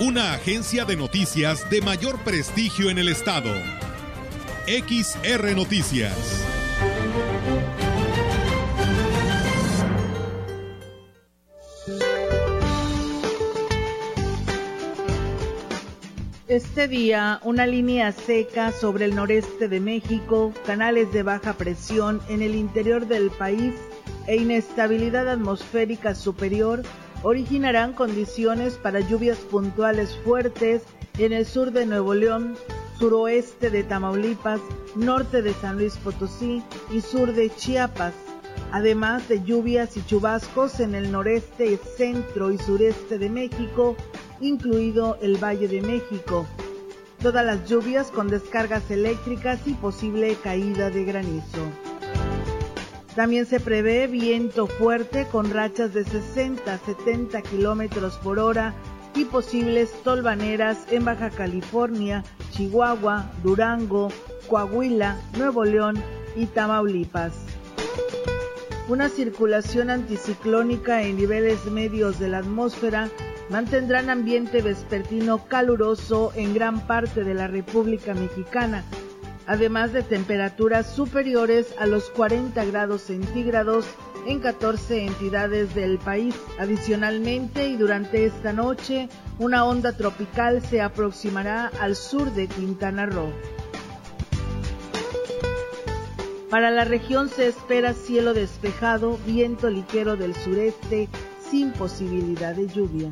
una agencia de noticias de mayor prestigio en el estado. XR Noticias. Este día, una línea seca sobre el noreste de México, canales de baja presión en el interior del país e inestabilidad atmosférica superior originarán condiciones para lluvias puntuales fuertes en el sur de Nuevo León, suroeste de Tamaulipas, norte de San Luis Potosí y sur de Chiapas, además de lluvias y chubascos en el noreste, centro y sureste de México, incluido el Valle de México. Todas las lluvias con descargas eléctricas y posible caída de granizo. También se prevé viento fuerte con rachas de 60 a 70 kilómetros por hora y posibles tolvaneras en Baja California, Chihuahua, Durango, Coahuila, Nuevo León y Tamaulipas. Una circulación anticiclónica en niveles medios de la atmósfera mantendrán ambiente vespertino caluroso en gran parte de la República Mexicana, además de temperaturas superiores a los 40 grados centígrados en 14 entidades del país. Adicionalmente, y durante esta noche, una onda tropical se aproximará al sur de Quintana Roo. Para la región se espera cielo despejado, viento ligero del sureste, sin posibilidad de lluvia.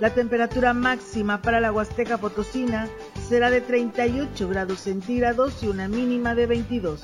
La temperatura máxima para la Huasteca Potosina será de 38 grados centígrados y una mínima de 22.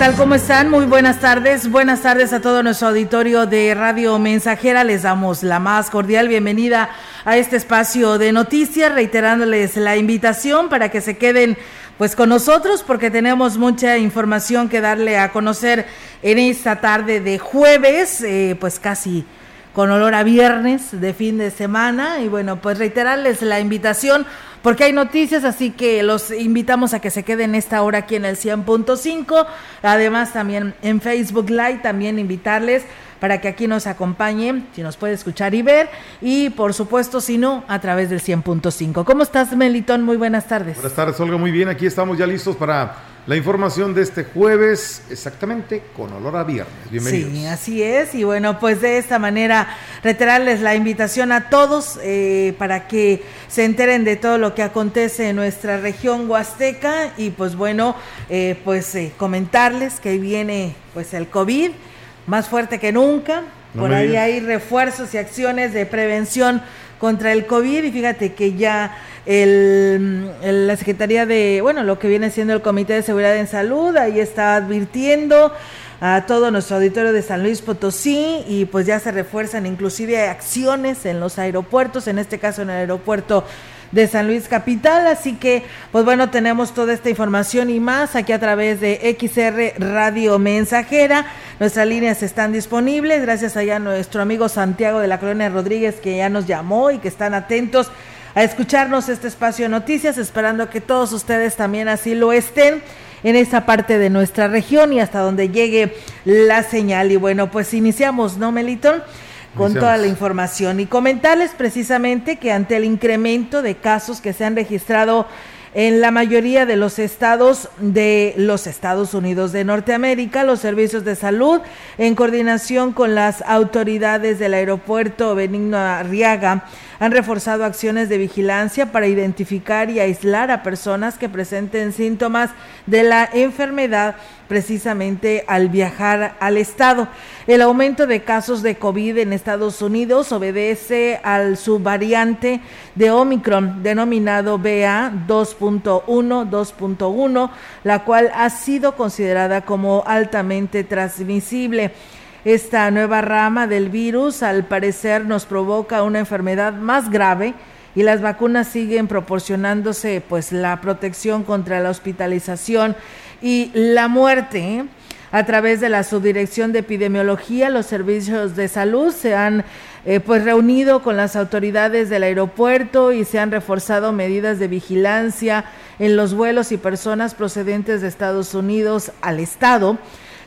Tal? ¿Cómo están? Muy buenas tardes. Buenas tardes a todo nuestro auditorio de Radio Mensajera. Les damos la más cordial bienvenida a este espacio de noticias, reiterándoles la invitación para que se queden pues con nosotros porque tenemos mucha información que darle a conocer en esta tarde de jueves, eh, pues casi con olor a viernes de fin de semana y bueno, pues reiterarles la invitación porque hay noticias, así que los invitamos a que se queden esta hora aquí en el 100.5. Además, también en Facebook Live, también invitarles para que aquí nos acompañen, si nos puede escuchar y ver, y por supuesto, si no, a través del 100.5. ¿Cómo estás, Melitón? Muy buenas tardes. Buenas tardes, Olga, muy bien. Aquí estamos ya listos para la información de este jueves, exactamente con olor a viernes. Bienvenidos. Sí, así es. Y bueno, pues de esta manera reiterarles la invitación a todos eh, para que se enteren de todo lo que acontece en nuestra región huasteca y pues bueno, eh, pues eh, comentarles que viene pues el COVID más fuerte que nunca, por ahí hay refuerzos y acciones de prevención contra el COVID y fíjate que ya el, la Secretaría de, bueno, lo que viene siendo el Comité de Seguridad en Salud, ahí está advirtiendo a todo nuestro auditorio de San Luis Potosí y pues ya se refuerzan inclusive acciones en los aeropuertos, en este caso en el aeropuerto de San Luis Capital. Así que, pues bueno, tenemos toda esta información y más aquí a través de XR Radio Mensajera. Nuestras líneas están disponibles. Gracias allá a nuestro amigo Santiago de la Colonia Rodríguez que ya nos llamó y que están atentos a escucharnos este espacio de noticias, esperando que todos ustedes también así lo estén en esta parte de nuestra región y hasta donde llegue la señal. Y bueno, pues iniciamos, ¿no, Meliton? Con toda la información. Y comentarles precisamente que ante el incremento de casos que se han registrado en la mayoría de los estados de los Estados Unidos de Norteamérica, los servicios de salud, en coordinación con las autoridades del aeropuerto Benigno Arriaga, han reforzado acciones de vigilancia para identificar y aislar a personas que presenten síntomas de la enfermedad precisamente al viajar al estado. El aumento de casos de COVID en Estados Unidos obedece al subvariante de Omicron denominado BA 2.1 2.1, la cual ha sido considerada como altamente transmisible. Esta nueva rama del virus al parecer nos provoca una enfermedad más grave y las vacunas siguen proporcionándose pues la protección contra la hospitalización y la muerte. ¿eh? A través de la Subdirección de Epidemiología, los servicios de salud se han eh, pues reunido con las autoridades del aeropuerto y se han reforzado medidas de vigilancia en los vuelos y personas procedentes de Estados Unidos al estado.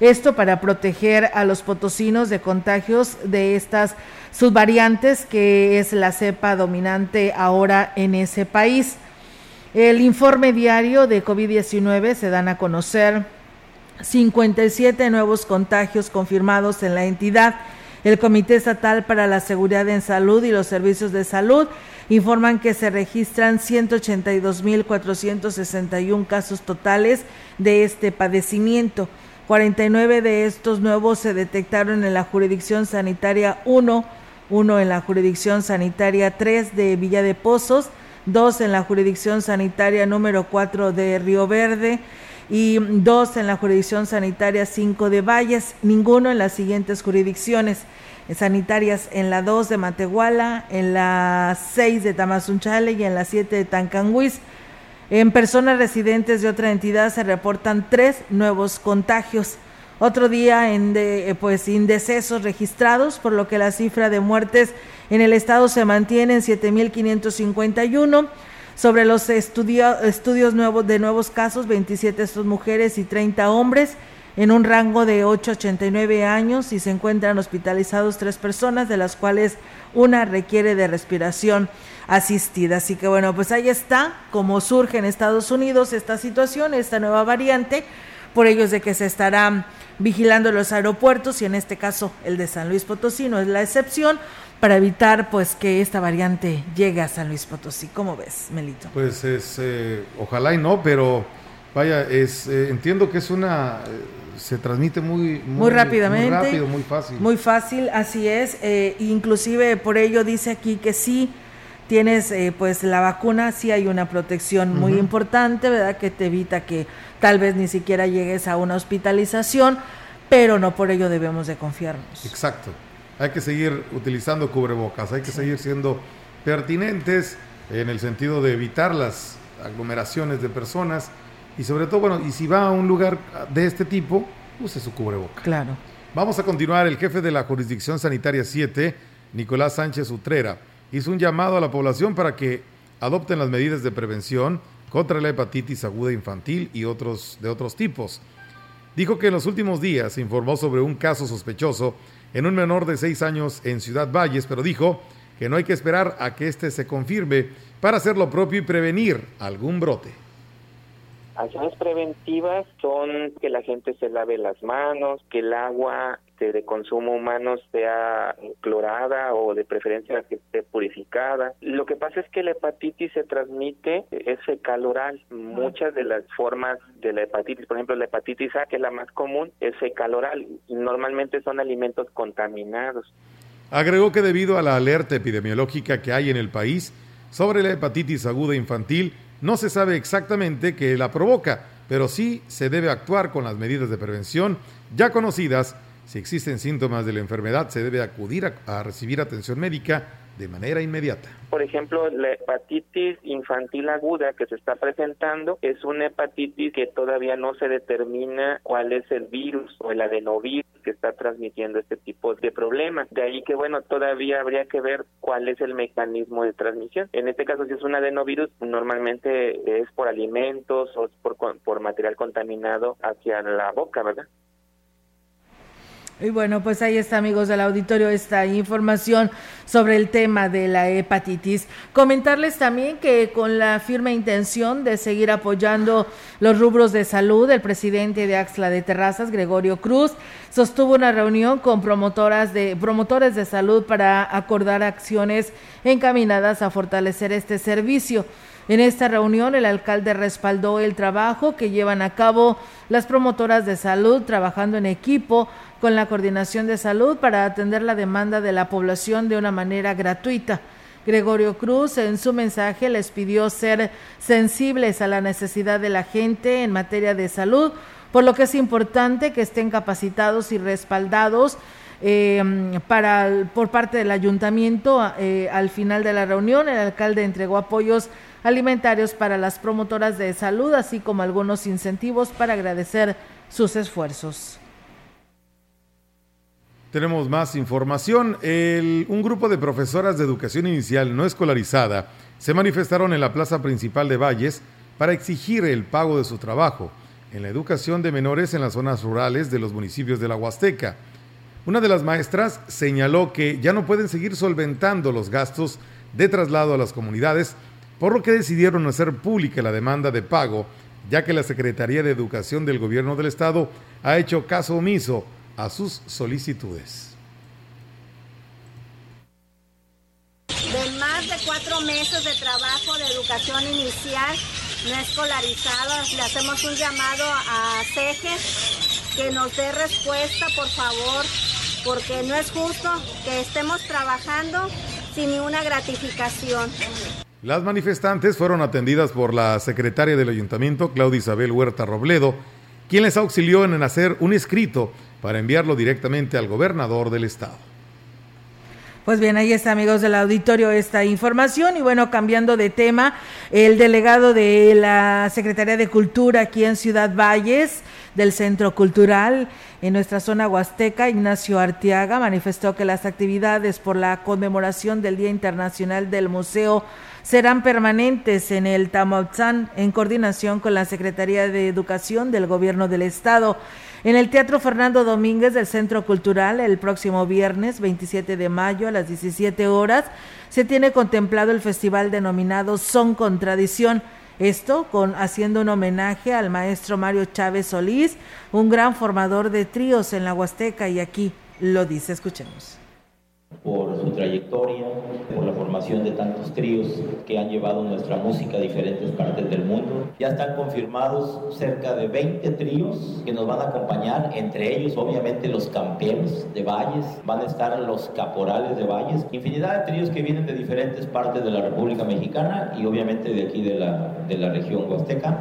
Esto para proteger a los potosinos de contagios de estas subvariantes que es la cepa dominante ahora en ese país. El informe diario de COVID-19 se dan a conocer 57 nuevos contagios confirmados en la entidad. El Comité Estatal para la Seguridad en Salud y los Servicios de Salud informan que se registran 182.461 casos totales de este padecimiento. 49 de estos nuevos se detectaron en la jurisdicción sanitaria 1, uno en la jurisdicción sanitaria 3 de Villa de Pozos, dos en la jurisdicción sanitaria número 4 de Río Verde y dos en la jurisdicción sanitaria 5 de Valles, ninguno en las siguientes jurisdicciones sanitarias en la 2 de Matehuala, en la 6 de Tamazunchale y en la 7 de Tancanguis. En personas residentes de otra entidad se reportan tres nuevos contagios. Otro día en de, pues indecesos registrados, por lo que la cifra de muertes en el estado se mantiene en 7.551. Sobre los estudios nuevos de nuevos casos, 27 son mujeres y 30 hombres en un rango de 8 a 89 años y se encuentran hospitalizados tres personas, de las cuales una requiere de respiración asistida. Así que bueno, pues ahí está cómo surge en Estados Unidos esta situación, esta nueva variante, por ello es de que se estarán vigilando los aeropuertos y en este caso el de San Luis Potosí no es la excepción para evitar pues que esta variante llegue a San Luis Potosí. ¿Cómo ves, Melito? Pues es, eh, ojalá y no, pero vaya, es, eh, entiendo que es una, eh, se transmite muy, muy, rápidamente, muy rápido, muy fácil. Muy fácil, así es. inclusive por ello dice aquí que sí tienes pues la vacuna, sí hay una protección muy importante, ¿verdad? Que te evita que tal vez ni siquiera llegues a una hospitalización, pero no por ello debemos de confiarnos. Exacto hay que seguir utilizando cubrebocas, hay que seguir siendo pertinentes en el sentido de evitar las aglomeraciones de personas y sobre todo, bueno, y si va a un lugar de este tipo, use su cubreboca. Claro. Vamos a continuar. El jefe de la Jurisdicción Sanitaria 7, Nicolás Sánchez Utrera, hizo un llamado a la población para que adopten las medidas de prevención contra la hepatitis aguda infantil y otros de otros tipos. Dijo que en los últimos días se informó sobre un caso sospechoso en un menor de seis años en Ciudad Valles, pero dijo que no hay que esperar a que éste se confirme para hacer lo propio y prevenir algún brote. Acciones preventivas son que la gente se lave las manos, que el agua este, de consumo humano sea clorada o de preferencia que esté purificada. Lo que pasa es que la hepatitis se transmite, es fecal oral. Muchas de las formas de la hepatitis, por ejemplo la hepatitis A, que es la más común, es fecal oral normalmente son alimentos contaminados. Agregó que debido a la alerta epidemiológica que hay en el país sobre la hepatitis aguda infantil, no se sabe exactamente qué la provoca, pero sí se debe actuar con las medidas de prevención ya conocidas. Si existen síntomas de la enfermedad, se debe acudir a, recibir atención médica de manera inmediata. Por ejemplo, la hepatitis infantil aguda que se está presentando es una hepatitis que todavía no se determina cuál es el virus o el adenovirus que está transmitiendo este tipo de problemas. De ahí que, bueno, todavía habría que ver cuál es el mecanismo de transmisión. En este caso, si es un adenovirus, normalmente es por alimentos o por, por material contaminado hacia la boca, ¿verdad? Y bueno, pues ahí está, amigos del auditorio, esta información sobre el tema de la hepatitis. Comentarles también que con la firme intención de seguir apoyando los rubros de salud, el presidente de Axla de Terrazas, Gregorio Cruz, sostuvo una reunión con promotoras de, promotores de salud para acordar acciones encaminadas a fortalecer este servicio. En esta reunión, el alcalde respaldó el trabajo que llevan a cabo las promotoras de salud trabajando en equipo con la Coordinación de Salud para atender la demanda de la población de una manera gratuita. Gregorio Cruz en su mensaje les pidió ser sensibles a la necesidad de la gente en materia de salud, por lo que es importante que estén capacitados y respaldados eh, para, por parte del ayuntamiento. Eh, al final de la reunión, el alcalde entregó apoyos alimentarios para las promotoras de salud, así como algunos incentivos para agradecer sus esfuerzos. Tenemos más información. un grupo de profesoras de educación inicial no escolarizada se manifestaron en la plaza principal de Valles para exigir el pago de su trabajo en la educación de menores en las zonas rurales de los municipios de la Huasteca. Una de las maestras señaló que ya no pueden seguir solventando los gastos de traslado a las comunidades, por lo que decidieron hacer pública la demanda de pago, ya que la Secretaría de Educación del Gobierno del Estado ha hecho caso omiso a sus solicitudes. De más de cuatro meses de trabajo de educación inicial no escolarizada, le hacemos un llamado a CEGES que nos dé respuesta, por favor, porque no es justo que estemos trabajando sin ninguna gratificación. Las manifestantes fueron atendidas por la secretaria del ayuntamiento, Claudia Isabel Huerta Robledo, quien les auxilió en hacer un escrito para enviarlo directamente al gobernador del estado. Pues bien, ahí está, amigos del auditorio, esta información. Y bueno, cambiando de tema, el delegado de la Secretaría de Cultura aquí en Ciudad Valles, del Centro Cultural en nuestra zona huasteca, Ignacio Artiaga, manifestó que las actividades por la conmemoración del Día Internacional del Museo serán permanentes en el Tamautzán en coordinación con la Secretaría de Educación del Gobierno del Estado. En el Teatro Fernando Domínguez del Centro Cultural, el próximo viernes 27 de mayo a las 17 horas, se tiene contemplado el festival denominado Son con Tradición. Esto con haciendo un homenaje al maestro Mario Chávez Solís, un gran formador de tríos en la Huasteca y aquí lo dice, escuchemos por su trayectoria, por la formación de tantos tríos que han llevado nuestra música a diferentes partes del mundo. Ya están confirmados cerca de 20 tríos que nos van a acompañar, entre ellos obviamente los campeones de Valles, van a estar los caporales de Valles, infinidad de tríos que vienen de diferentes partes de la República Mexicana y obviamente de aquí de la, de la región huasteca.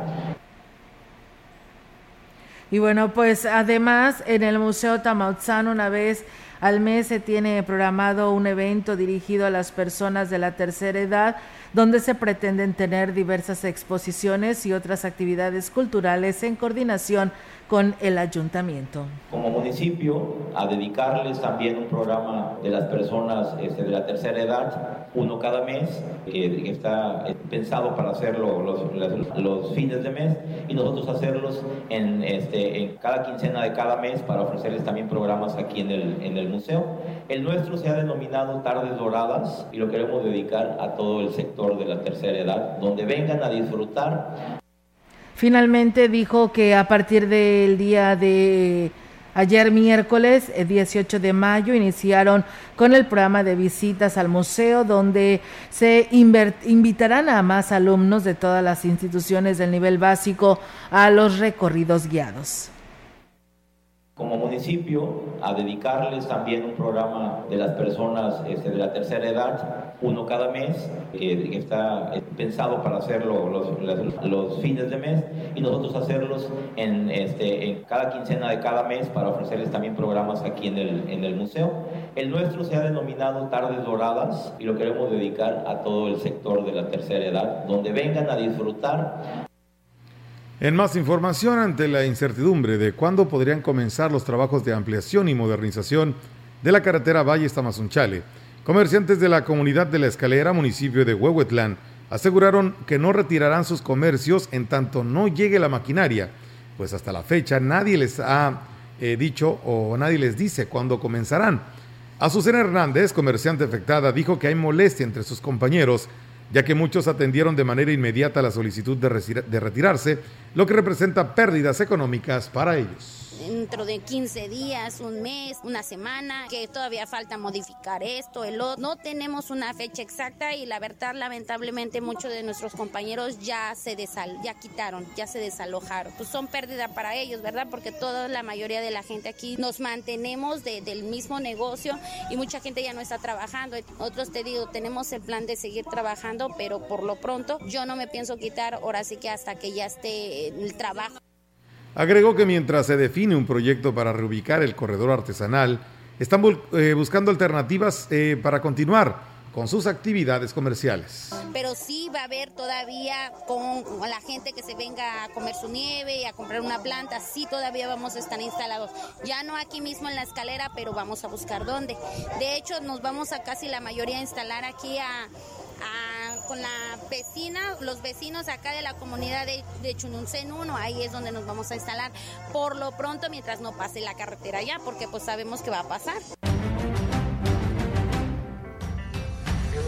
Y bueno, pues además en el Museo Tamautzán una vez al mes se tiene programado un evento dirigido a las personas de la tercera edad donde se pretenden tener diversas exposiciones y otras actividades culturales en coordinación con el ayuntamiento. Como municipio, a dedicarles también un programa de las personas este, de la tercera edad, uno cada mes, que está pensado para hacerlo los, fines de mes, y nosotros hacerlos en, este, cada quincena de cada mes para ofrecerles también programas aquí en el, en el museo. El nuestro se ha denominado Tardes Doradas y lo queremos dedicar a todo el sector de la tercera edad, donde vengan a disfrutar Finalmente dijo que a partir del día de Ayer miércoles 18 eh, de mayo iniciaron con el programa de visitas al museo donde se invitarán a más alumnos de todas las instituciones del nivel básico a los recorridos guiados como municipio a dedicarles también un programa de las personas este, de la tercera edad, uno cada mes, que, está eh, pensado para hacerlo los, los, fines de mes y nosotros hacerlos en, este, en cada quincena de cada mes para ofrecerles también programas aquí en el, en el museo. El nuestro se ha denominado Tardes Doradas y lo queremos dedicar a todo el sector de la tercera edad, donde vengan a disfrutar en más información, ante la incertidumbre de cuándo podrían comenzar los trabajos de ampliación y modernización de la carretera Valle Tamazunchale, comerciantes de la comunidad de la Escalera, municipio de Huehuetlán, aseguraron que no retirarán sus comercios en tanto no llegue la maquinaria, pues hasta la fecha nadie les ha eh, dicho o nadie les dice cuándo comenzarán. Azucena Hernández, comerciante afectada, dijo que hay molestia entre sus compañeros ya que muchos atendieron de manera inmediata la solicitud de, retirarse, lo que representa pérdidas económicas para ellos dentro de 15 días, un mes, una semana, que todavía falta modificar esto, el otro. No tenemos una fecha exacta y la verdad, lamentablemente, muchos de nuestros compañeros ya se desal, ya quitaron, ya se desalojaron. Pues son pérdida para ellos, ¿verdad? Porque toda la mayoría de la gente aquí nos mantenemos del mismo negocio y mucha gente ya no está trabajando. Otros te digo, tenemos el plan de seguir trabajando, pero por lo pronto yo no me pienso quitar, ahora sí que hasta que ya esté el trabajo. Agregó que mientras se define un proyecto para reubicar el corredor artesanal, están eh, buscando alternativas eh, para continuar con sus actividades comerciales. Pero sí va a haber todavía con la gente que se venga a comer su nieve y a comprar una planta, sí todavía vamos a estar instalados. Ya no aquí mismo en la escalera, pero vamos a buscar dónde. De hecho, nos vamos a casi la mayoría a instalar aquí a con la vecina, los vecinos acá de la comunidad de, de Chununcén 1, ahí es donde nos vamos a instalar por lo pronto mientras no pase la carretera ya, porque pues sabemos que va a pasar.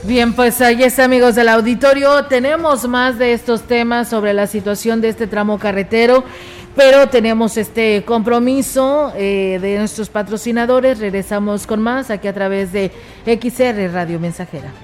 Bien, pues ahí está, amigos del auditorio. Tenemos más de estos temas sobre la situación de este tramo carretero, pero tenemos este compromiso eh, de nuestros patrocinadores. Regresamos con más aquí a través de XR Radio Mensajera.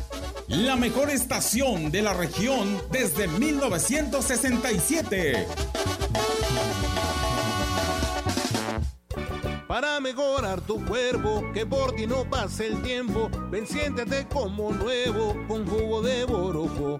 la mejor estación de la región desde 1967. Para mejorar tu cuerpo, que por ti no pase el tiempo, ven siéntete como nuevo con jugo de borojo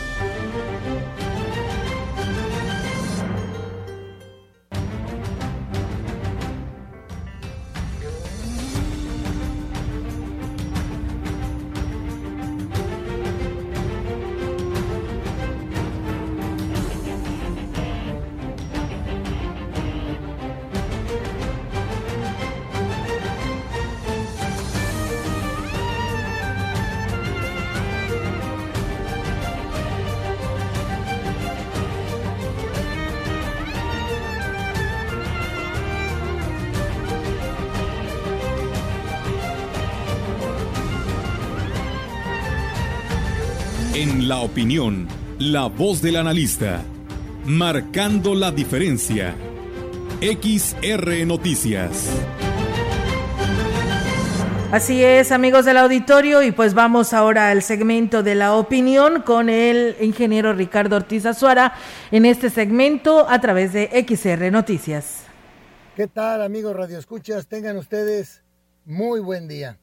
Opinión, la voz del analista, marcando la diferencia. XR Noticias. Así es, amigos del auditorio, y pues vamos ahora al segmento de la opinión con el ingeniero Ricardo Ortiz Azuara en este segmento a través de XR Noticias. ¿Qué tal, amigos Radio Escuchas? Tengan ustedes muy buen día.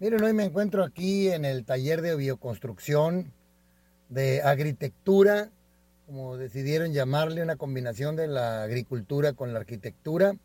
Miren, hoy me encuentro aquí en el taller de bioconstrucción, de agritectura, como decidieron llamarle, una combinación de la agricultura con la arquitectura,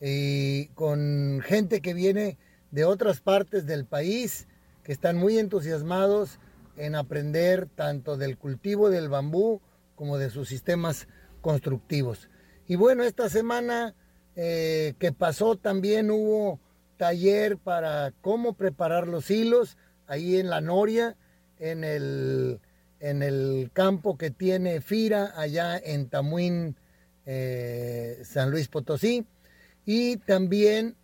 y con gente que viene de otras partes del país que están muy entusiasmados en aprender tanto del cultivo del bambú como de sus sistemas constructivos. Y bueno, esta semana eh, que pasó también hubo taller para cómo preparar los hilos ahí en la Noria, en el, en el campo que tiene Fira allá en Tamuín, eh, San Luis Potosí. Y también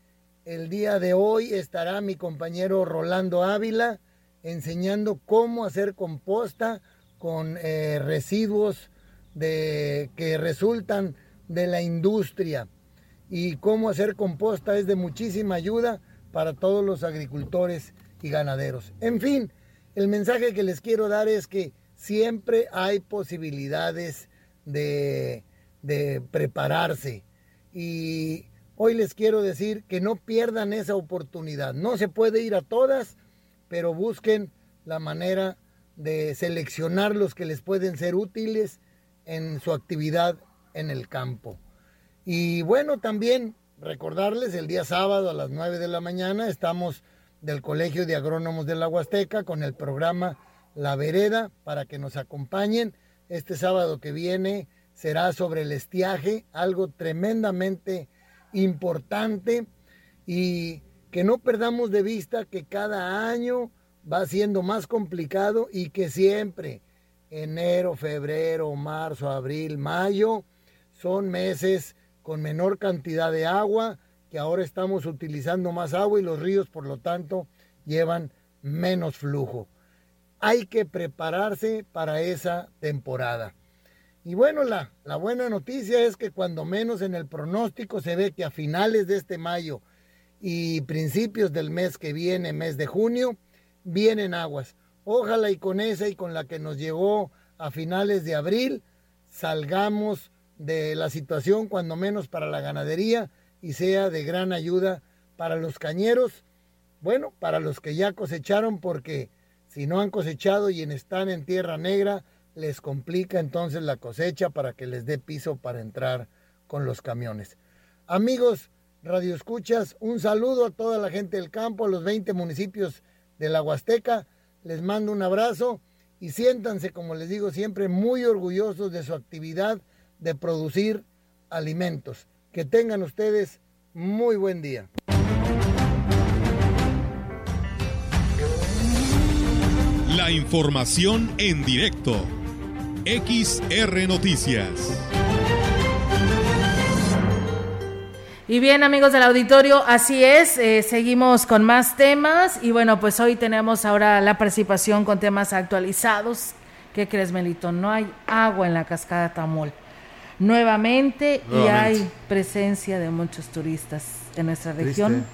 el día de hoy estará mi compañero Rolando Ávila enseñando cómo hacer composta con eh, residuos de, que resultan de la industria. Y cómo hacer composta es de muchísima ayuda para todos los agricultores y ganaderos. En fin, el mensaje que les quiero dar es que siempre hay posibilidades de, de prepararse. Y Hoy les quiero decir que no pierdan esa oportunidad. No se puede ir a todas, pero busquen la manera de seleccionar los que les pueden ser útiles en su actividad en el campo. Y bueno, también recordarles, el día sábado a las 9 de la mañana estamos del Colegio de Agrónomos de la Huasteca con el programa La Vereda para que nos acompañen. Este sábado que viene será sobre el estiaje, algo tremendamente importante y que no perdamos de vista que cada año va siendo más complicado y que siempre enero, febrero, marzo, abril, mayo son meses con menor cantidad de agua, que ahora estamos utilizando más agua y los ríos por lo tanto llevan menos flujo. Hay que prepararse para esa temporada. Y bueno, la, buena noticia es que cuando menos en el pronóstico se ve que a finales de este mayo y principios del mes que viene, mes de junio, vienen aguas. Ojalá y con esa y con la que nos llegó a finales de abril, salgamos de la situación cuando menos para la ganadería y sea de gran ayuda para los cañeros, bueno, para los que ya cosecharon, porque si no han cosechado y están en tierra negra, les complica entonces la cosecha para que les dé piso para entrar con los camiones. Amigos Radio Escuchas, un saludo a toda la gente del campo, a los 20 municipios de la Huasteca. Les mando un abrazo y siéntanse, como les digo siempre, muy orgullosos de su actividad de producir alimentos. Que tengan ustedes muy buen día. La información en directo XR Noticias. Y bien amigos del auditorio, así es, eh, seguimos con más temas y bueno, pues hoy tenemos ahora la participación con temas actualizados. ¿Qué crees, Melito? No hay agua en la cascada Tamol. Nuevamente, y hay presencia de muchos turistas en nuestra región.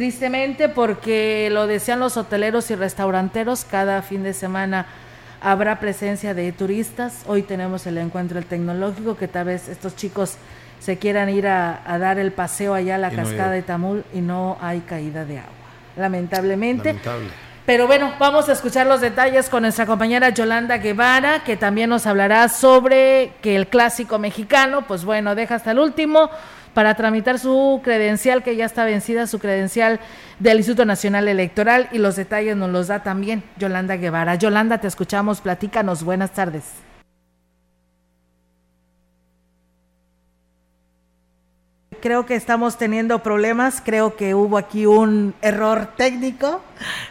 Tristemente porque lo desean los hoteleros y restauranteros cada fin de semana habrá presencia de turistas. Hoy tenemos el encuentro el tecnológico, que tal vez estos chicos se quieran ir a, dar el paseo allá a la cascada de Tamul y no hay caída de agua. Lamentablemente. Pero bueno, vamos a escuchar los detalles con nuestra compañera Yolanda Guevara, que también nos hablará sobre que el clásico mexicano, pues bueno, deja hasta el último para tramitar su credencial, que ya está vencida, su credencial del Instituto Nacional Electoral, y los detalles nos los da también Yolanda Guevara. Yolanda, te escuchamos, platícanos, buenas tardes. Creo que estamos teniendo problemas, creo que hubo aquí un error técnico,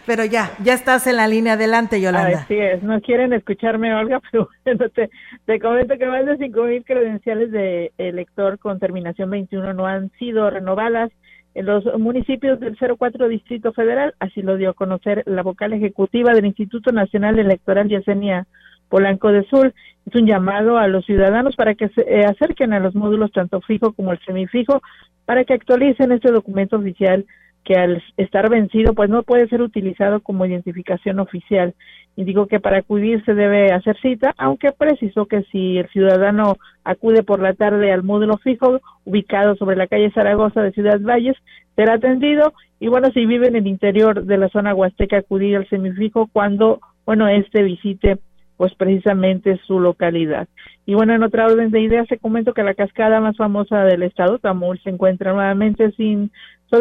pero ya, ya estás en la línea adelante, Yolanda. Así es, no quieren escucharme, Olga, pero bueno, te, te comento que más de cinco mil credenciales de elector con terminación 21 no han sido renovadas en los municipios del 04 Distrito Federal, así lo dio a conocer la vocal ejecutiva del Instituto Nacional Electoral Yesenia Polanco de Sur. Es un llamado a los ciudadanos para que se eh, acerquen a los módulos tanto fijo como el semifijo para que actualicen este documento oficial que al estar vencido pues no puede ser utilizado como identificación oficial. Y digo que para acudir se debe hacer cita, aunque precisó que si el ciudadano acude por la tarde al módulo fijo ubicado sobre la calle Zaragoza de Ciudad Valles, será atendido y bueno, si vive en el interior de la zona huasteca, acudir al semifijo cuando, bueno, este visite pues precisamente su localidad. Y bueno, en otra orden de ideas, se comento que la cascada más famosa del estado, Tamul, se encuentra nuevamente sin su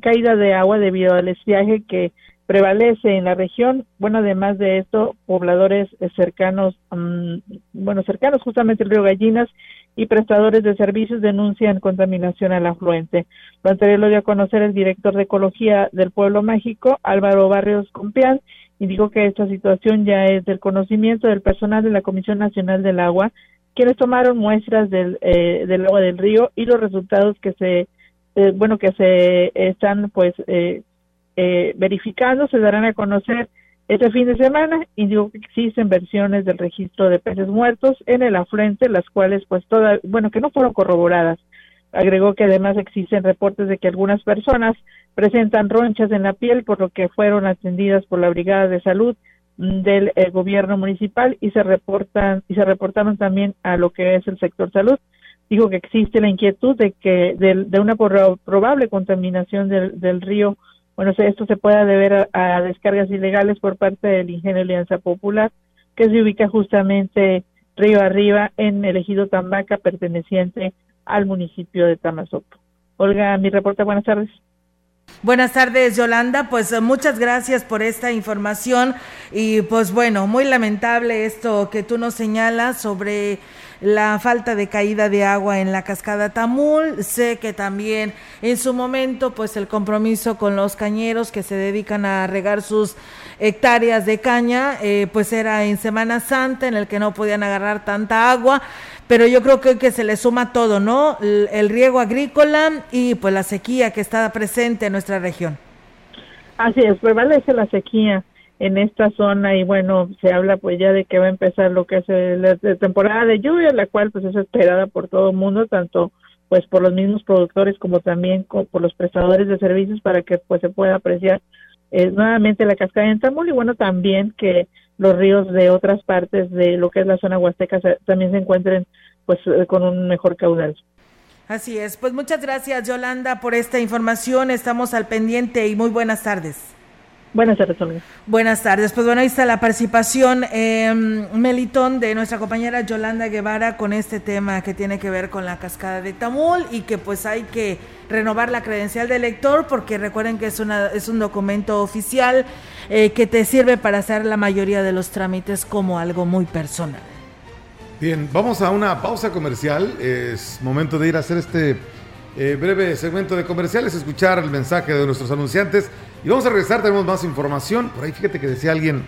caída de agua debido al estiaje que prevalece en la región. Bueno, además de esto, pobladores cercanos, mm, bueno, cercanos justamente al río Gallinas y prestadores de servicios denuncian contaminación al afluente. Lo anterior lo dio a conocer el director de Ecología del Pueblo Mágico, Álvaro Barrios Compián, digo que esta situación ya es del conocimiento del personal de la Comisión Nacional del Agua, quienes tomaron muestras del, eh, del agua del río y los resultados que se, eh, bueno, que se están pues eh, verificando se darán a conocer este fin de semana digo que existen versiones del registro de peces muertos en el afluente, las cuales pues todas, bueno, que no fueron corroboradas. Agregó que además existen reportes de que algunas personas presentan ronchas en la piel, por lo que fueron atendidas por la Brigada de Salud del eh, gobierno municipal y se reportan y se reportaron también a lo que es el sector salud. Dijo que existe la inquietud de que de, una probable contaminación del, del río, bueno, esto se pueda deber a, descargas ilegales por parte del Ingenio Alianza Popular, que se ubica justamente río arriba en el ejido Tambaca, perteneciente al municipio de Tamazopo. Olga, mi reporte, buenas tardes. Buenas tardes, Yolanda. Pues eh, muchas gracias por esta información y pues bueno, muy lamentable esto que tú nos señalas sobre la falta de caída de agua en la cascada Tamul. Sé que también en su momento pues el compromiso con los cañeros que se dedican a regar sus hectáreas de caña, eh, pues era en Semana Santa en el que no podían agarrar tanta agua pero yo creo que, que se le suma todo, ¿no? El, riego agrícola y pues la sequía que está presente en nuestra región. Así es, prevalece la sequía en esta zona y bueno, se habla pues ya de que va a empezar lo que es la, temporada de lluvia, la cual pues es esperada por todo el mundo, tanto pues por los mismos productores como también por los prestadores de servicios para que pues se pueda apreciar eh, nuevamente la cascada de Tamul y bueno también que los ríos de otras partes de lo que es la zona huasteca también se encuentren pues eh, con un mejor caudal. Así es, pues muchas gracias Yolanda por esta información, estamos al pendiente y muy buenas tardes. Buenas tardes, Olga. Buenas tardes. Pues bueno, ahí está la participación, eh, Melitón, de nuestra compañera Yolanda Guevara con este tema que tiene que ver con la cascada de Tamul y que pues hay que renovar la credencial de elector porque recuerden que es, una, es un documento oficial eh, que te sirve para hacer la mayoría de los trámites como algo muy personal. Bien, vamos a una pausa comercial. Es momento de ir a hacer este eh, breve segmento de comerciales, escuchar el mensaje de nuestros anunciantes y vamos a regresar, tenemos más información. Por ahí fíjate que decía alguien,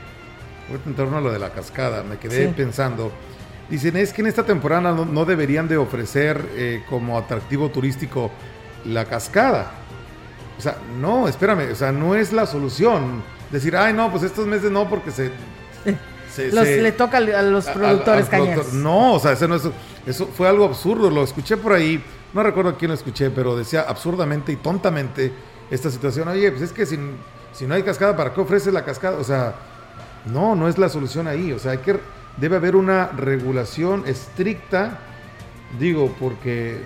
en torno a lo de la cascada, me quedé pensando. Dicen, es que en esta temporada no, deberían de ofrecer eh, como atractivo turístico la cascada. O sea, no, espérame, o sea, no es la solución. Decir, ay, no, pues estos meses no, porque se... le toca a los productores cañeros. No, o sea, eso, no es, eso fue algo absurdo. Lo escuché por ahí no recuerdo quién lo escuché, pero decía absurdamente y tontamente esta situación. Oye, pues es que si, si no hay cascada, ¿para qué ofrece la cascada? O sea, no, no es la solución ahí. O sea, hay que, debe haber una regulación estricta, digo, porque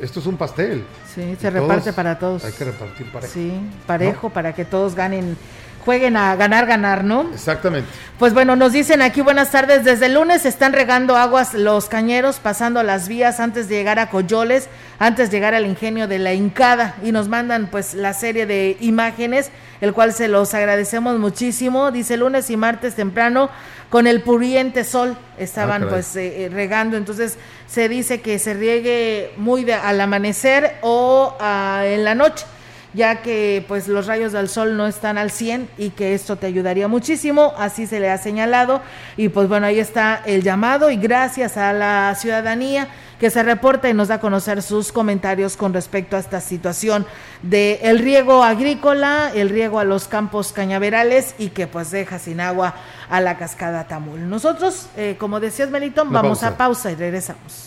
esto es un pastel. Sí, se reparte para todos. Hay que repartir parejo. Sí, parejo, para que todos ganen jueguen a ganar, ganar, ¿no? Exactamente. Pues bueno, nos dicen aquí buenas tardes. Desde el lunes están regando aguas los cañeros, pasando las vías antes de llegar a Coyoles, antes de llegar al ingenio de la Incada. Y nos mandan pues la serie de imágenes, el cual se los agradecemos muchísimo. Dice lunes y martes temprano, con el puriente sol estaban ah, pues eh, eh, regando. Entonces se dice que se riegue muy al amanecer o ah, en la noche ya que pues los rayos del sol no están al 100 y que esto te ayudaría muchísimo, así se le ha señalado y pues bueno, ahí está el llamado y gracias a la ciudadanía que se reporta y nos da a conocer sus comentarios con respecto a esta situación de el riego agrícola, el riego a los campos cañaverales y que pues deja sin agua a la cascada Tamul. Nosotros, eh, como decías Melitón, vamos a pausa y regresamos.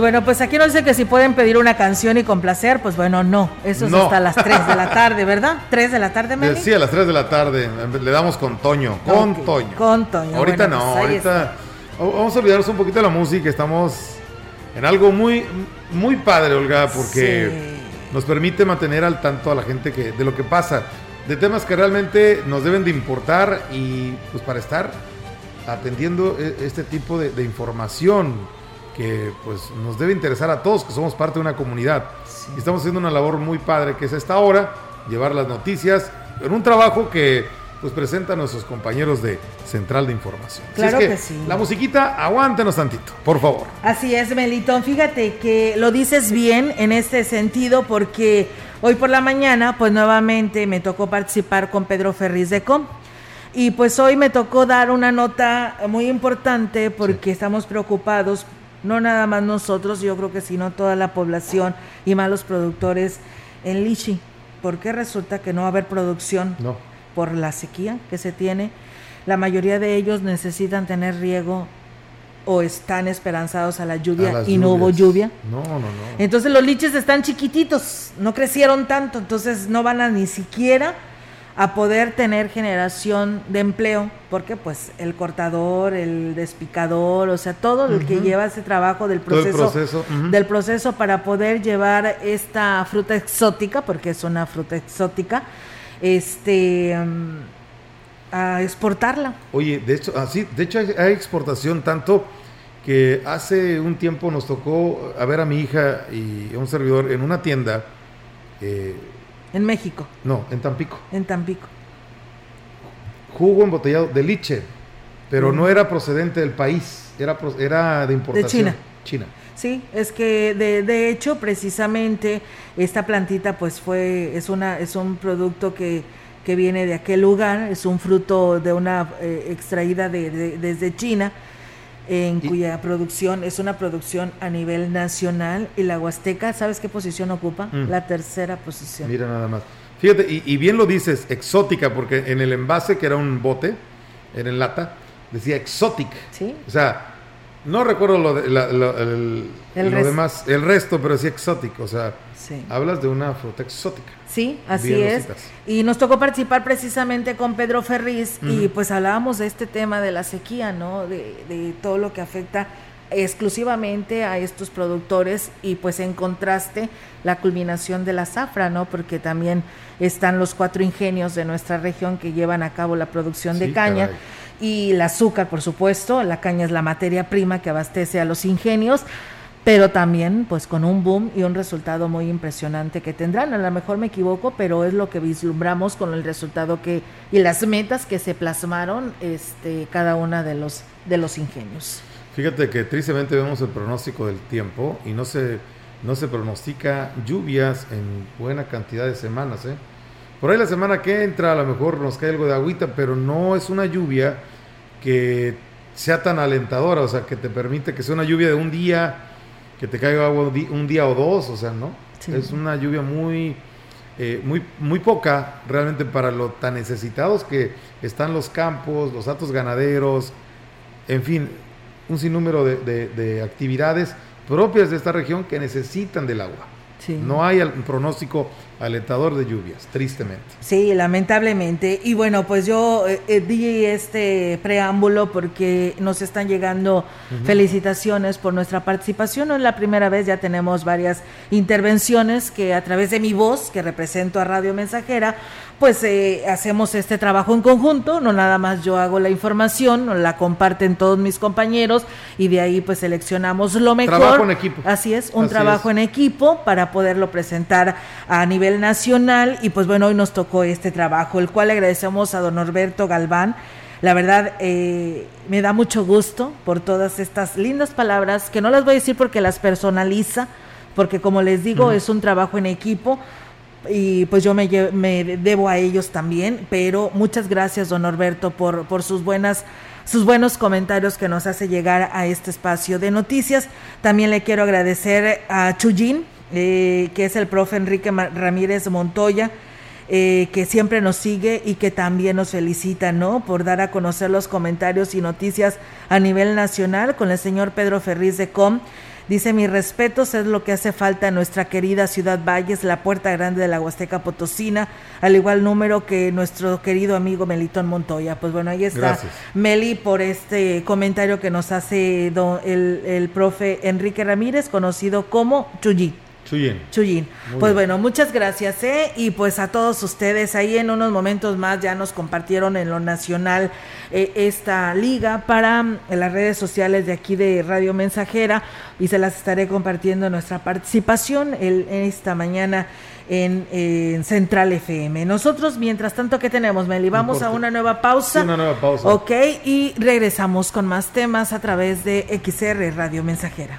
Y bueno, pues aquí nos dice que si pueden pedir una canción y complacer, pues bueno, no. Eso es No. hasta las 3 de la tarde, ¿verdad? 3 de la tarde, Meli. Sí, a las 3 de la tarde. Le damos con Toño. Con Ok, Toño. Con Toño. Ahorita Bueno, no, pues ahorita. Vamos a olvidarnos un poquito de la música. Estamos en algo muy, muy padre, Olga, porque nos permite mantener al tanto a la gente que, de lo que pasa, de temas que realmente nos deben de importar y pues para estar atendiendo e- este tipo de, de información que pues nos debe interesar a todos que somos parte de una comunidad. Y estamos haciendo una labor muy padre que es esta hora, llevar las noticias en un trabajo que pues presenta a nuestros compañeros de Central de Información. Claro es que sí. La musiquita, aguántenos tantito, por favor. Así es, Melitón. Fíjate que lo dices bien en este sentido porque hoy por la mañana, pues nuevamente me tocó participar con Pedro Ferriz de Com. Y pues hoy me tocó dar una nota muy importante porque estamos preocupados, no nada más nosotros, yo creo que sino toda la población y más los productores en Lichi. Porque resulta que no va a haber producción No. por la sequía que se tiene. La mayoría de ellos necesitan tener riego o están esperanzados a la lluvia A y no hubo lluvia. No, no, no. Entonces los liches están chiquititos, no crecieron tanto, entonces no van a ni siquiera a poder tener generación de empleo, porque pues el cortador, el despicador, o sea, todo el que lleva ese trabajo del proceso, proceso, del proceso para poder llevar esta fruta exótica, porque es una fruta exótica, este mm, a exportarla. Oye, de hecho, así, de hecho hay, hay exportación tanto que hace un tiempo nos tocó a ver a mi hija y a un servidor en una tienda, eh, En México, no, en Tampico, en Tampico. jugo embotellado de liche, pero Mm. no era procedente del país, era, era de importación. China. China. Sí, es que de, de hecho precisamente esta plantita pues fue, es una, es un producto que, que viene de aquel lugar, es un fruto de una eh, extraída de, de- desde China, en cuya producción es una producción a nivel nacional y la Huasteca, ¿sabes qué posición ocupa? Mm. La tercera posición. Mira nada más. Fíjate, y, y bien lo dices, exótica, porque en el envase, que era un bote, era en lata, decía exotic. Sí. O sea, no recuerdo lo, de- la- lo- el, El lo demás, el resto, pero decía exotic. O sea, Sí. hablas de una fruta exótica. Sí, así Bien es. Y nos tocó participar precisamente con Pedro Ferriz y pues hablábamos de este tema de la sequía, ¿no? De, de todo lo que afecta exclusivamente a estos productores y pues en contraste la culminación de la zafra, ¿no? Porque también están los cuatro ingenios de nuestra región que llevan a cabo la producción de caña caray. y el azúcar, por supuesto, la caña es la materia prima que abastece a los ingenios, pero también pues con un boom y un resultado muy impresionante que tendrán. A lo mejor me equivoco, pero es lo que vislumbramos con el resultado que y las metas que se plasmaron este cada una de los de los ingenios. Fíjate que tristemente vemos el pronóstico del tiempo y no se, no se pronostica lluvias en buena cantidad de semanas. ¿eh? Por ahí la semana que entra a lo mejor nos cae algo de agüita, pero no es una lluvia que sea tan alentadora, o sea, que te permite que sea una lluvia de un día, que te caiga agua un un día o dos, o sea, ¿no? Sí. Es una lluvia muy, eh, muy, muy poca realmente para lo tan necesitados que están los campos, los atos ganaderos, en fin, un sinnúmero de, de- de actividades propias de esta región que necesitan del agua. Sí. No hay al- pronóstico alentador de lluvias, tristemente. Sí, lamentablemente. Y bueno, pues yo eh, eh, di este preámbulo porque nos están llegando felicitaciones por nuestra participación. No es la primera vez, ya tenemos varias intervenciones que a través de mi voz, que represento a Radio Mensajera, pues eh, hacemos este trabajo en conjunto. No nada más yo hago la información, la comparten todos mis compañeros y de ahí pues seleccionamos lo mejor. Trabajo en equipo. Así es, un Así trabajo es. en equipo para poderlo presentar a nivel nacional y pues bueno, hoy nos tocó este trabajo, el cual agradecemos a don Norberto Galván, La verdad, eh, me da mucho gusto por todas estas lindas palabras, que no las voy a decir porque las personaliza, porque como les digo, es un trabajo en equipo y pues yo me, me, debo a ellos también, pero muchas gracias, don Norberto, por, por sus buenas sus buenos comentarios que nos hace llegar a este espacio de noticias. También le quiero agradecer a Chuyín, eh, que es el profe Enrique Ramírez Montoya, eh, que siempre nos sigue y que también nos felicita, ¿no? Por dar a conocer los comentarios y noticias a nivel nacional con el señor Pedro Ferriz de Com. Dice, mis respetos es lo que hace falta en nuestra querida Ciudad Valles, la puerta grande de la Huasteca Potosina, al igual número que nuestro querido amigo Melitón Montoya. Pues bueno, ahí está Meli por este comentario que nos hace el, el profe Enrique Ramírez, conocido como Chuyi. Chuyin. Chuyin. Pues bueno, muchas gracias, ¿eh? Y pues a todos ustedes, ahí en unos momentos más ya nos compartieron en lo nacional eh, esta liga para mm, las redes sociales de aquí de Radio Mensajera y se las estaré compartiendo en nuestra participación el, esta mañana en, Central FM. Nosotros, mientras tanto, ¿qué tenemos, Meli? Vamos a una nueva pausa. una nueva pausa. Ok, y regresamos con más temas a través de XR Radio Mensajera.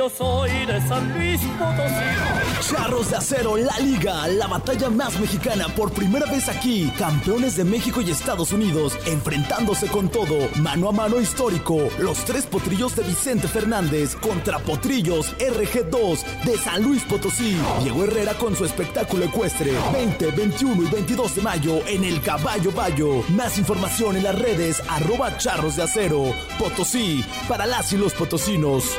Yo soy de San Luis Potosí. Charros de Acero, la liga, la batalla más mexicana por primera vez aquí. Campeones de México y Estados Unidos enfrentándose con todo. Mano a mano histórico. Los tres potrillos de Vicente Fernández contra potrillos RG2 de San Luis Potosí. Diego Herrera con su espectáculo ecuestre. 20, 21 y 22 de mayo en el Caballo Bayo. Más información en las redes arroba charros de acero. Potosí para las y los potosinos.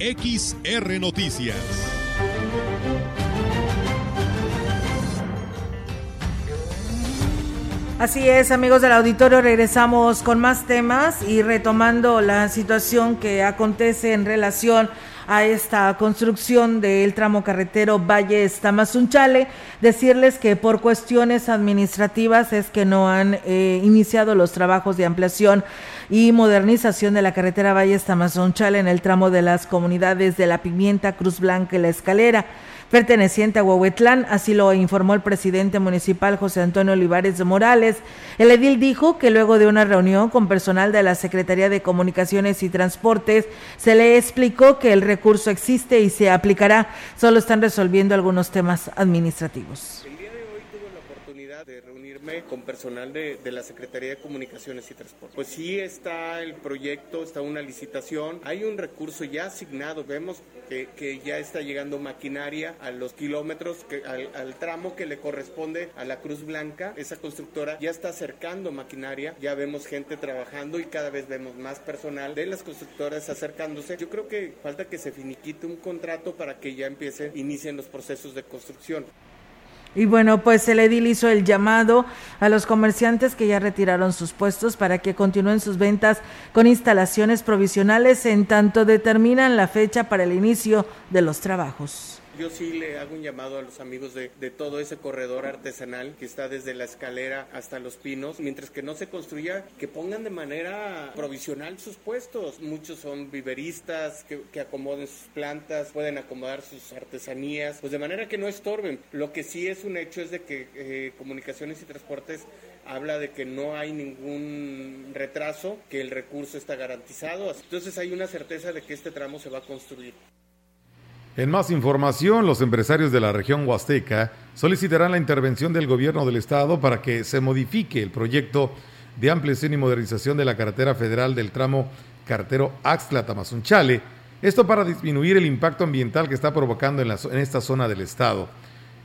XR Noticias. Así es, amigos del auditorio, regresamos con más temas y retomando la situación que acontece en relación a esta construcción del tramo carretero Valle Tamazunchale, decirles que por cuestiones administrativas es que no han eh, iniciado los trabajos de ampliación y modernización de la carretera Valle Tamazunchale en el tramo de las comunidades de La Pimienta, Cruz Blanca y La Escalera perteneciente a Huehuetlán, así lo informó el presidente municipal José Antonio Olivares de Morales. El edil dijo que luego de una reunión con personal de la Secretaría de Comunicaciones y Transportes, se le explicó que el recurso existe y se aplicará, solo están resolviendo algunos temas administrativos con personal de, la Secretaría de Comunicaciones y Transporte. Pues sí está el proyecto, está una licitación, hay un recurso ya asignado, vemos que, ya está llegando maquinaria a los kilómetros, que, al, tramo que le corresponde a la Cruz Blanca, esa constructora ya está acercando maquinaria, ya vemos gente trabajando y cada vez vemos más personal de las constructoras acercándose. Yo creo que falta que se finiquite un contrato para que ya empiece, inicien los procesos de construcción. Y bueno, pues el edil hizo el llamado a los comerciantes que ya retiraron sus puestos para que continúen sus ventas con instalaciones provisionales en tanto determinan la fecha para el inicio de los trabajos yo sí le hago un llamado a los amigos de, todo ese corredor artesanal que está desde la escalera hasta los pinos, mientras que no se construya, que pongan de manera provisional sus puestos. Muchos son viveristas que, que acomoden sus plantas, pueden acomodar sus artesanías, pues de manera que no estorben. Lo que sí es un hecho es de que eh, Comunicaciones y Transportes habla de que no hay ningún retraso, que el recurso está garantizado. Entonces hay una certeza de que este tramo se va a construir. En más información, los empresarios de la región Huasteca solicitarán la intervención del gobierno del estado para que se modifique el proyecto de ampliación y modernización de la carretera federal del tramo carretero Axtla-Tamazunchale, esto para disminuir el impacto ambiental que está provocando en, en esta zona del estado.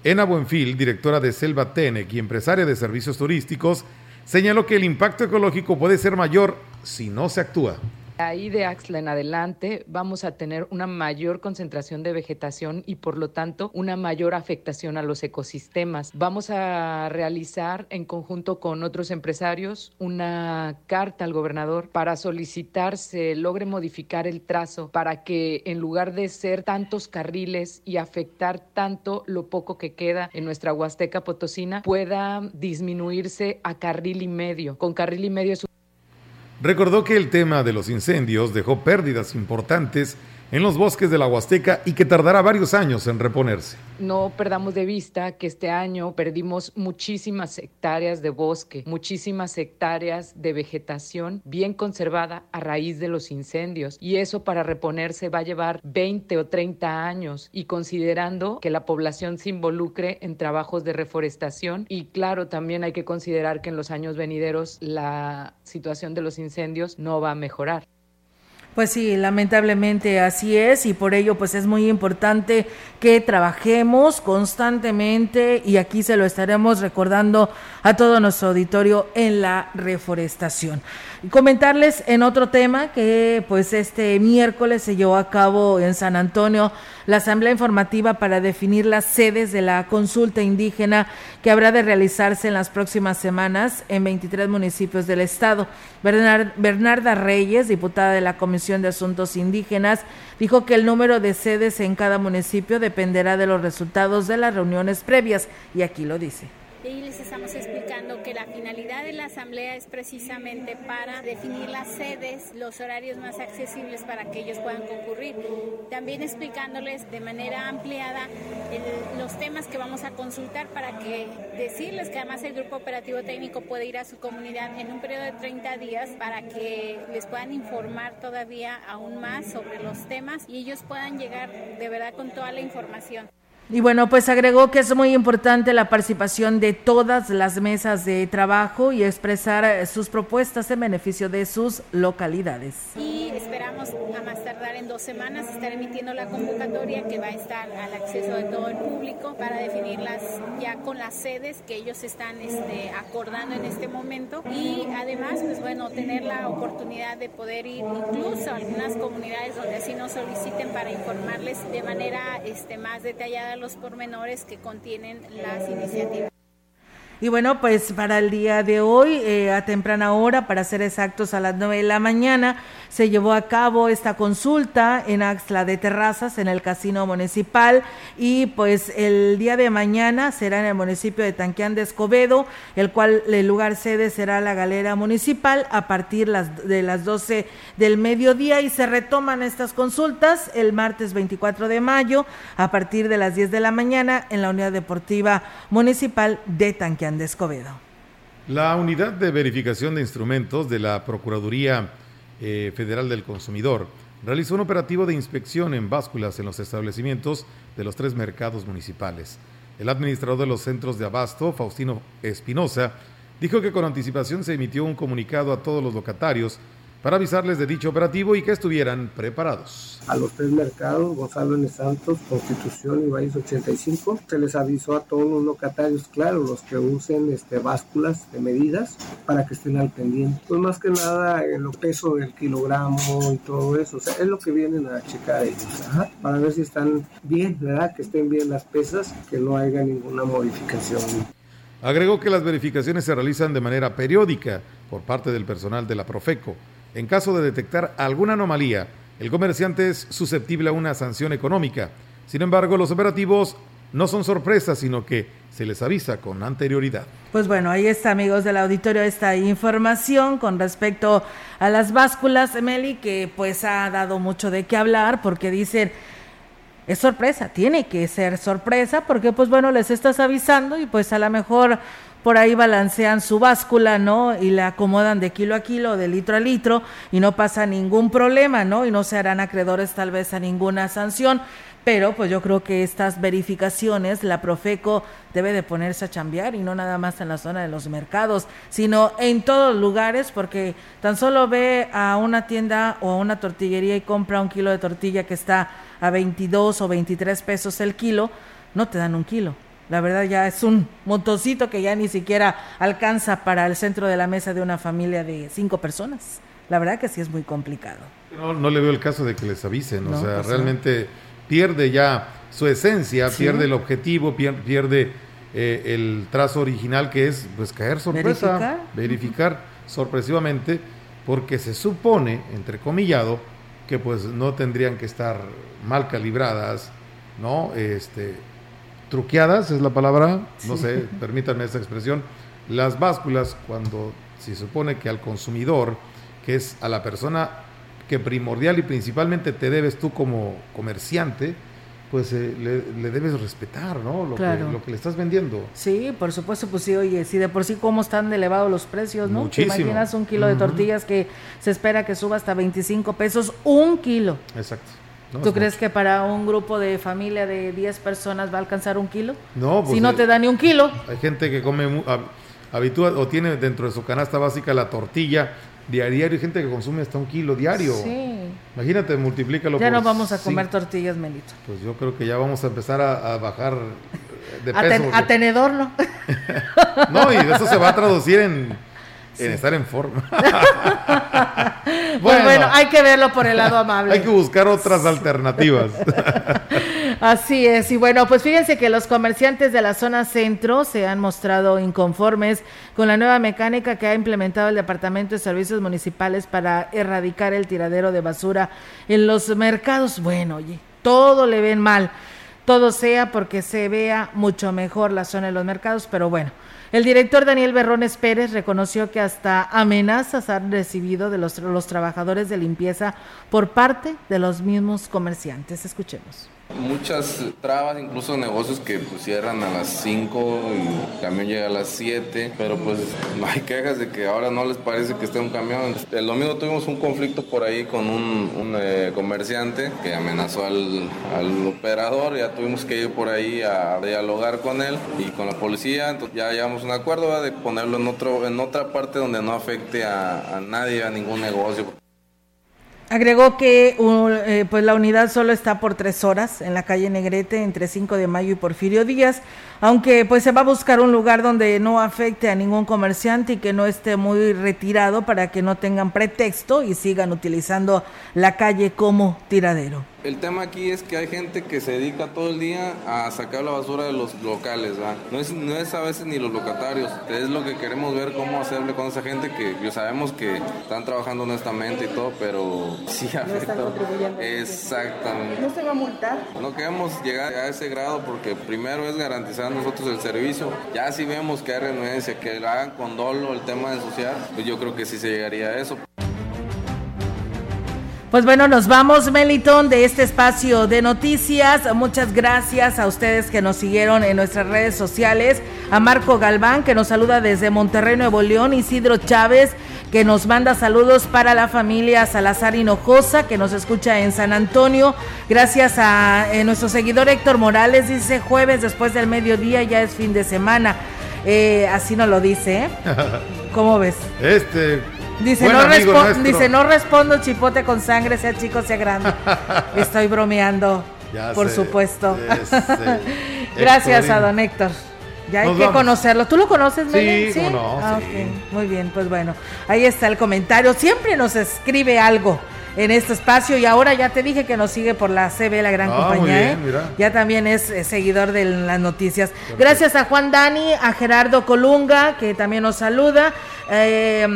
Ena Buenfil, directora de Selva Tenec y empresaria de servicios turísticos, señaló que el impacto ecológico puede ser mayor si no se actúa. Ahí de Axla en adelante vamos a tener una mayor concentración de vegetación y por lo tanto una mayor afectación a los ecosistemas. Vamos a realizar en conjunto con otros empresarios una carta al gobernador para solicitar se logre modificar el trazo para que en lugar de ser tantos carriles y afectar tanto lo poco que queda en nuestra Huasteca Potosina pueda disminuirse a carril y medio. Con carril y medio es recordó que el tema de los incendios dejó pérdidas importantes en los bosques de la Huasteca y que tardará varios años en reponerse. No perdamos de vista que este año perdimos muchísimas hectáreas de bosque, muchísimas hectáreas de vegetación bien conservada a raíz de los incendios y eso para reponerse va a llevar 20 o 30 años y considerando que la población se involucre en trabajos de reforestación y claro, también hay que considerar que en los años venideros la situación de los incendios no va a mejorar. Pues sí, lamentablemente así es y por ello pues es muy importante que trabajemos constantemente y aquí se lo estaremos recordando a todo nuestro auditorio en la reforestación. Y comentarles en otro tema que pues este miércoles se llevó a cabo en San Antonio la asamblea informativa para definir las sedes de la consulta indígena que habrá de realizarse en las próximas semanas en 23 municipios del estado. Bernarda Reyes, diputada de la Comisión de Asuntos Indígenas, dijo que el número de sedes en cada municipio dependerá de los resultados de las reuniones previas y aquí lo dice y les estamos explicando que la finalidad de la asamblea es precisamente para definir las sedes, los horarios más accesibles para que ellos puedan concurrir. También explicándoles de manera ampliada los temas que vamos a consultar para que decirles que además el grupo operativo técnico puede ir a su comunidad en un periodo de 30 días para que les puedan informar todavía aún más sobre los temas y ellos puedan llegar de verdad con toda la información. Y bueno, pues agregó que es muy importante la participación de todas las mesas de trabajo y expresar eh, sus propuestas en beneficio de sus localidades. Y esperamos a más tardar en dos semanas estar emitiendo la convocatoria que va a estar al acceso de todo el público para definirlas ya con las sedes que ellos están este, acordando en este momento y además, pues bueno, tener la oportunidad de poder ir incluso a algunas comunidades donde así nos soliciten para informarles de manera este, más detallada los pormenores que contienen las iniciativas. Y bueno, pues para el día de hoy, eh, a temprana hora, para ser exactos a las 9 de la mañana, se llevó a cabo esta consulta en Axla de Terrazas, en el Casino Municipal, y pues el día de mañana será en el municipio de Tanquián de Escobedo, el cual el lugar sede será la Galera Municipal a partir las, de las 12 del mediodía y se retoman estas consultas el martes 24 de mayo a partir de las 10 de la mañana en la Unidad Deportiva Municipal de Tanquián de Escobedo. La unidad de verificación de instrumentos de la Procuraduría eh, Federal del Consumidor realizó un operativo de inspección en básculas en los establecimientos de los tres mercados municipales. El administrador de los centros de abasto, Faustino Espinosa, dijo que con anticipación se emitió un comunicado a todos los locatarios para avisarles de dicho operativo y que estuvieran preparados. A los tres mercados, Gonzalo N. Santos, Constitución y Valles 85, se les avisó a todos los locatarios, claro, los que usen este, básculas de medidas para que estén al pendiente. Pues más que nada el peso del kilogramo y todo eso, o sea, es lo que vienen a checar ellos, ajá, para ver si están bien, ¿verdad? Que estén bien las pesas, que no haya ninguna modificación. Agregó que las verificaciones se realizan de manera periódica por parte del personal de la Profeco. En caso de detectar alguna anomalía, el comerciante es susceptible a una sanción económica. Sin embargo, los operativos no son sorpresas, sino que se les avisa con anterioridad. Pues bueno, ahí está, amigos del auditorio, esta información con respecto a las básculas, Meli, que pues ha dado mucho de qué hablar porque dicen, es sorpresa, tiene que ser sorpresa porque pues bueno, les estás avisando y pues a lo mejor por ahí balancean su báscula, ¿no? Y la acomodan de kilo a kilo, de litro a litro, y no pasa ningún problema, ¿no? Y no se harán acreedores tal vez a ninguna sanción. Pero pues yo creo que estas verificaciones, la Profeco debe de ponerse a chambear y no nada más en la zona de los mercados, sino en todos lugares, porque tan solo ve a una tienda o a una tortillería y compra un kilo de tortilla que está a 22 o 23 pesos el kilo, no te dan un kilo la verdad ya es un montoncito que ya ni siquiera alcanza para el centro de la mesa de una familia de cinco personas. La verdad que sí es muy complicado. No, no le veo el caso de que les avisen, o sea, pues realmente pierde ya su esencia, pierde el objetivo, pierde, eh, el trazo original que es pues caer sorpresa, verificar, verificar sorpresivamente, porque se supone, entrecomillado, que pues no tendrían que estar mal calibradas, ¿no? Este, truqueadas, es la palabra, no sé, permítanme esa expresión, las básculas cuando se supone que al consumidor, que es a la persona que primordial y principalmente te debes tú como comerciante, pues eh, le, debes respetar, ¿no? Lo, que, lo que le estás vendiendo. Sí, por supuesto, pues sí, oye, si de por sí cómo están elevados los precios, ¿no? Muchísimo. ¿Te imaginas un kilo de tortillas que se espera que suba hasta 25 pesos? Un kilo. Exacto. ¿Tú crees que para un grupo de familia de 10 personas va a alcanzar un kilo? No, pues, Si no te da ni un kilo. Hay gente que come, habitúa o tiene dentro de su canasta básica la tortilla diario. Hay gente que consume hasta un kilo diario. Sí. Imagínate, multiplícalo Ya no vamos a comer tortillas, Melito. Pues yo creo que ya vamos a empezar a, bajar de peso. A, tenedor, ¿no? no, y eso se va a traducir en en estar en forma. Pues bueno, hay que verlo por el lado amable. Hay que buscar otras alternativas. Así es, y bueno, pues fíjense que los comerciantes de la zona centro se han mostrado inconformes con la nueva mecánica que ha implementado el Departamento de Servicios Municipales para erradicar el tiradero de basura en los mercados. Bueno, oye, todo le ven mal, todo sea porque se vea mucho mejor la zona de los mercados, pero bueno. El director Daniel Berrones Pérez reconoció que hasta amenazas han recibido de los, los trabajadores de limpieza por parte de los mismos comerciantes. Escuchemos muchas trabas, incluso negocios que pues, cierran a las 5 y el camión llega a las 7, pero pues no hay quejas de que ahora no les parece que esté un camión. El domingo tuvimos un conflicto por ahí con un, eh, comerciante que amenazó al, operador, ya tuvimos que ir por ahí a dialogar con él y con la policía, entonces ya llevamos un acuerdo de ponerlo en, otro, en otra parte donde no afecte a nadie, a ningún negocio. Agregó que eh, pues la unidad solo está por tres horas en la calle Negrete entre 5 de mayo y Porfirio Díaz, aunque pues se va a buscar un lugar donde no afecte a ningún comerciante y que no esté muy retirado para que no tengan pretexto y sigan utilizando la calle como tiradero. El tema aquí es que hay gente que se dedica todo el día a sacar la basura de los locales, No es, no es a veces ni los locatarios, es lo que queremos ver cómo hacerle con esa gente que yo sabemos que están trabajando honestamente y todo, pero sí afecta. Exactamente. ¿No se va a multar? No queremos llegar a ese grado porque primero es garantizar nosotros el servicio. Ya si vemos que hay renuencia, que lo hagan con dolo el tema de ensuciar, pues yo creo que sí se llegaría a eso. Pues bueno, nos vamos, Melitón, de este espacio de noticias. Muchas gracias a ustedes que nos siguieron en nuestras redes sociales. A Marco Galván, que nos saluda desde Monterrey, Nuevo León. Isidro Chávez, que nos manda saludos para la familia Salazar Hinojosa, que nos escucha en San Antonio. Gracias a eh, nuestro seguidor Héctor Morales, dice jueves después del mediodía, ya es fin de semana. Eh, así nos lo dice, ¿eh? ¿Cómo ves? Este, Dice no, dice, no respondo chipote con sangre, sea chico, sea grande. Estoy bromeando, por supuesto. Gracias a don Héctor. Ya hay que conocerlo. ¿Tú lo conoces, Sí, ¿Sí? no, ah, Muy bien, pues bueno. Ahí está el comentario. Siempre nos escribe algo en este espacio y ahora ya te dije que nos sigue por la CB, la gran ah, compañía. ¿eh? Ya también es eh, seguidor de las noticias. Gracias a Juan Dani, a Gerardo Colunga, que también nos saluda. Eh,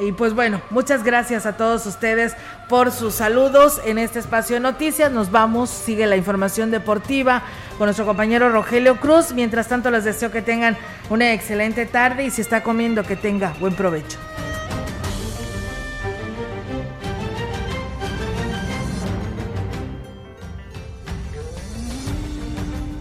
y pues bueno, muchas gracias a todos ustedes por sus saludos en este espacio de noticias. Nos vamos, sigue la información deportiva con nuestro compañero Rogelio Cruz. Mientras tanto, les deseo que tengan una excelente tarde y si está comiendo, que tenga buen provecho.